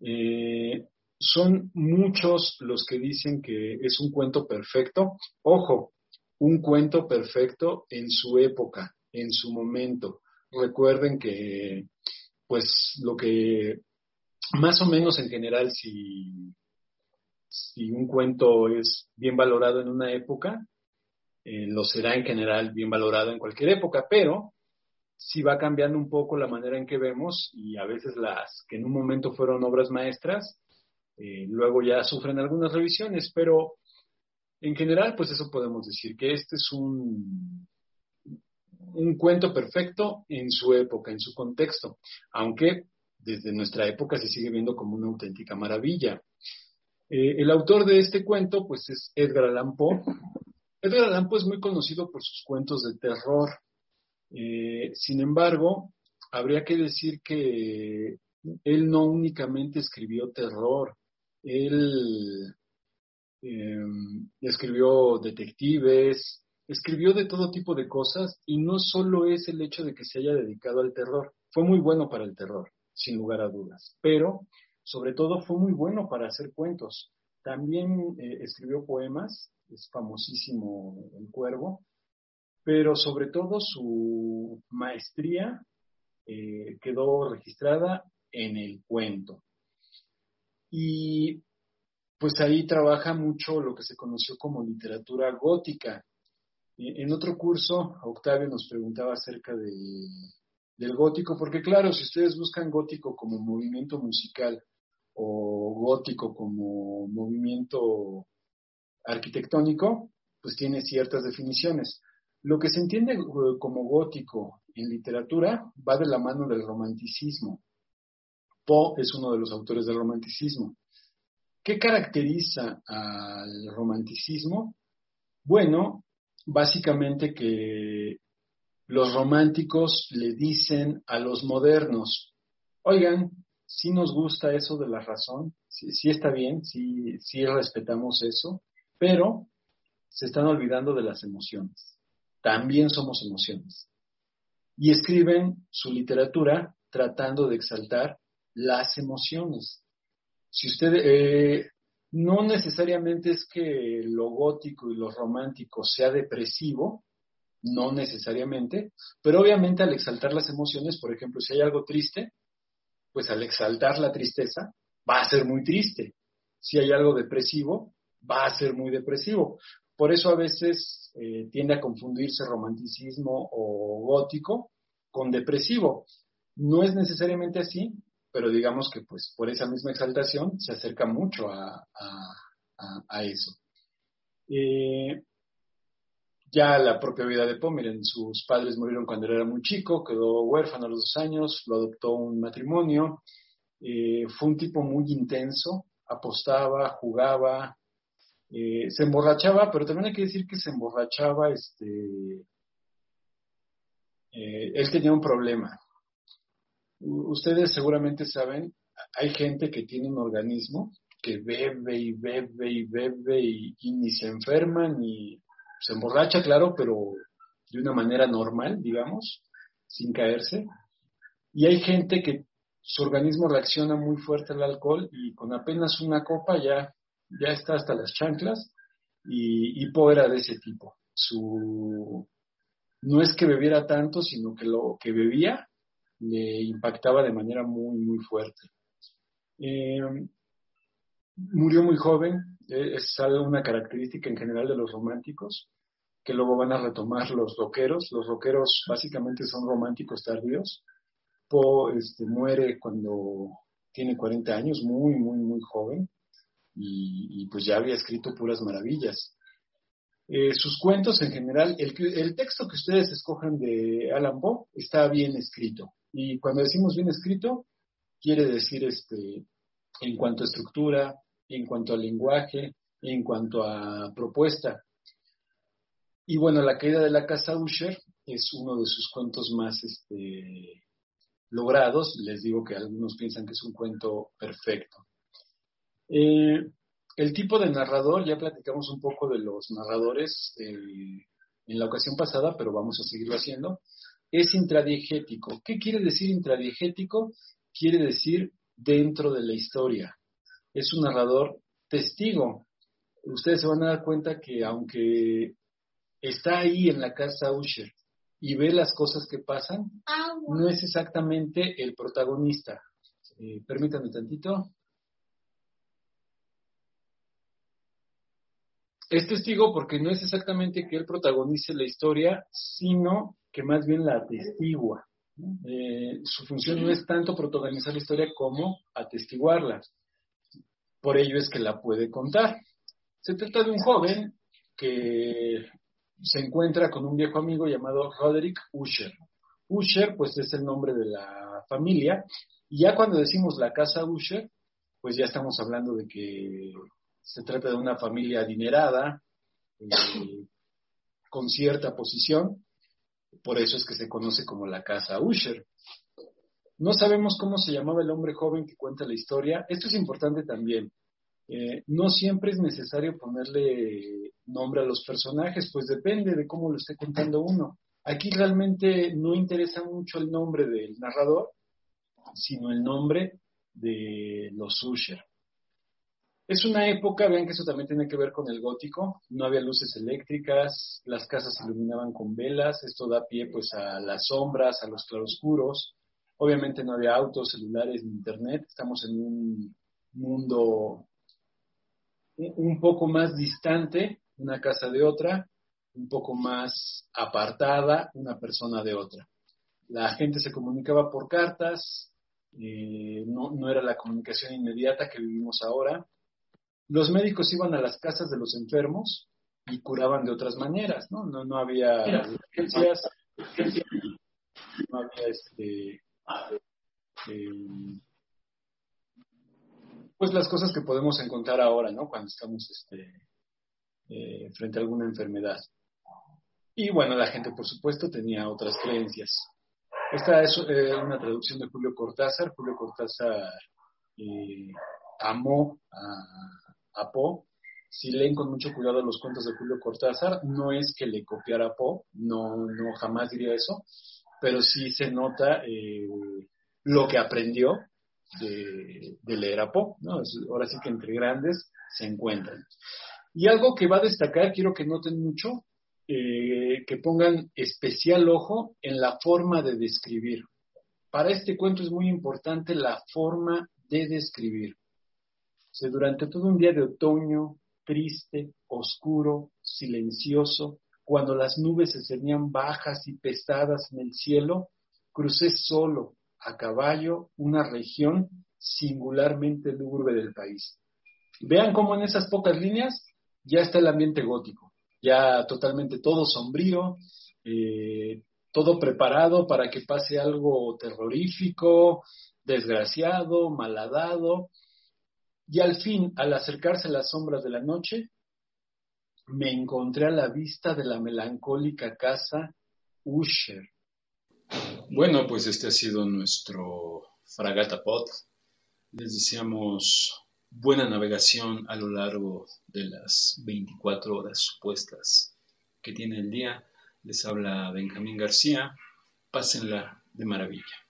Eh, son muchos los que dicen que es un cuento perfecto. Ojo, un cuento perfecto en su época, en su momento. Recuerden que, pues, lo que más o menos en general, si, si un cuento es bien valorado en una época, eh, lo será en general bien valorado en cualquier época, pero si va cambiando un poco la manera en que vemos y a veces las que en un momento fueron obras maestras, eh, luego ya sufren algunas revisiones, pero en general, pues eso podemos decir, que este es un, un cuento perfecto en su época, en su contexto, aunque desde nuestra época se sigue viendo como una auténtica maravilla. Eh, el autor de este cuento, pues es Edgar Allan Poe. Edgar Allan Poe es muy conocido por sus cuentos de terror. Eh, sin embargo, habría que decir que él no únicamente escribió terror, él em, escribió detectives, escribió de todo tipo de cosas y no solo es el hecho de que se haya dedicado al terror, fue muy bueno para el terror, sin lugar a dudas, pero sobre todo fue muy bueno para hacer cuentos. También eh, escribió poemas, es famosísimo El Cuervo, pero sobre todo su maestría eh, quedó registrada en el cuento. Y pues ahí trabaja mucho lo que se conoció como literatura gótica. En otro curso, Octavio nos preguntaba acerca de, del gótico, porque claro, si ustedes buscan gótico como movimiento musical o gótico como movimiento arquitectónico, pues tiene ciertas definiciones. Lo que se entiende eh, como gótico en literatura va de la mano del romanticismo. Poe es uno de los autores del romanticismo. ¿Qué caracteriza al romanticismo? Bueno, básicamente que los románticos le dicen a los modernos, oigan, si nos gusta eso de la razón, sí, está bien, sí, sí respetamos eso, pero se están olvidando de las emociones. También somos emociones. Y escriben su literatura tratando de exaltar las emociones. Si usted, eh, no necesariamente es que lo gótico y lo romántico sea depresivo, no necesariamente, pero obviamente al exaltar las emociones, por ejemplo, si hay algo triste, pues al exaltar la tristeza, va a ser muy triste. Si hay algo depresivo, va a ser muy depresivo. Por eso a veces eh, tiende a confundirse romanticismo o gótico con depresivo. No es necesariamente así, pero digamos que pues por esa misma exaltación se acerca mucho a, eso. Eh, ya la propia vida de Poe, miren, sus padres murieron cuando él era muy chico, quedó huérfano a los dos años, lo adoptó un matrimonio, eh, fue un tipo muy intenso, apostaba, jugaba, eh, se emborrachaba, pero también hay que decir que se emborrachaba, este, él tenía un problema, ustedes seguramente saben, hay gente que tiene un organismo que bebe y bebe y bebe y, ni se enferma ni se emborracha, claro, pero de una manera normal, digamos, sin caerse. Y hay gente que su organismo reacciona muy fuerte al alcohol y con apenas una copa ya, ya está hasta las chanclas y, y era de ese tipo. Su, no es que bebiera tanto, sino que lo que bebía le impactaba de manera muy, muy fuerte. Eh, murió muy joven, eh, es una característica en general de los románticos, que luego van a retomar los rockeros. Los rockeros básicamente son románticos tardíos. Poe este, muere cuando tiene 40 años, muy, muy, muy joven, y pues ya había escrito puras maravillas. Eh, sus cuentos en general, el, texto que ustedes escojan de Alan Poe está bien escrito. Y cuando decimos bien escrito, quiere decir este, en cuanto a estructura, en cuanto a lenguaje, en cuanto a propuesta. Y bueno, La caída de la casa Usher es uno de sus cuentos más este, logrados. Les digo que algunos piensan que es un cuento perfecto. Eh, el tipo de narrador, ya platicamos un poco de los narradores eh, en la ocasión pasada, pero vamos a seguirlo haciendo, es intradiegético. ¿Qué quiere decir intradiegético? Quiere decir dentro de la historia. Es un narrador testigo. Ustedes se van a dar cuenta que aunque está ahí en la casa Usher y ve las cosas que pasan, no es exactamente el protagonista. Eh, permítanme tantito. Es testigo porque no es exactamente que él protagonice la historia, sino que más bien la atestigua. Eh, su función no es tanto protagonizar la historia como atestiguarla. Por ello es que la puede contar. Se trata de un joven que se encuentra con un viejo amigo llamado Roderick Usher. Usher, pues es el nombre de la familia, y ya cuando decimos la casa Usher, pues ya estamos hablando de que se trata de una familia adinerada, eh, con cierta posición, por eso es que se conoce como la casa Usher. No sabemos cómo se llamaba el hombre joven que cuenta la historia. Esto es importante también. Eh, no siempre es necesario ponerle nombre a los personajes, pues depende de cómo lo esté contando uno. Aquí realmente no interesa mucho el nombre del narrador, sino el nombre de los Usher. Es una época, vean que eso también tiene que ver con el gótico, no había luces eléctricas, las casas se iluminaban con velas, esto da pie pues a las sombras, a los claroscuros, obviamente no había autos, celulares ni internet, estamos en un mundo un poco más distante una casa de otra, un poco más apartada una persona de otra. La gente se comunicaba por cartas, eh, no, no, era la comunicación inmediata que vivimos ahora. Los médicos iban a las casas de los enfermos y curaban de otras maneras, ¿no? No, no había urgencias, no había este, eh, pues las cosas que podemos encontrar ahora, ¿no? Cuando estamos este, eh, frente a alguna enfermedad. Y bueno, la gente, por supuesto, tenía otras creencias. Esta es eh, una traducción de Julio Cortázar. Julio Cortázar eh, amó a, a Poe. Si leen con mucho cuidado los cuentos de Julio Cortázar, no es que le copiara a Poe, no, no jamás diría eso, pero sí se nota lo que aprendió de, leer a Poe. ahora sí que entre grandes se encuentran. Y algo que va a destacar, quiero que noten mucho, eh, que pongan especial ojo en la forma de describir. Para este cuento es muy importante la forma de describir. Durante todo un día de otoño, triste, oscuro, silencioso, cuando las nubes se cernían bajas y pesadas en el cielo, crucé solo, a caballo una región singularmente lúgubre del país. Vean cómo en esas pocas líneas ya está el ambiente gótico, ya totalmente todo sombrío, eh, todo preparado para que pase algo terrorífico, desgraciado, malhadado. Y al fin, al acercarse las sombras de la noche, me encontré a la vista de la melancólica casa Usher, bueno, pues este ha sido nuestro Fragata Pod. Les deseamos buena navegación a lo largo de las 24 horas supuestas que tiene el día. Les habla Benjamín García. Pásenla de maravilla.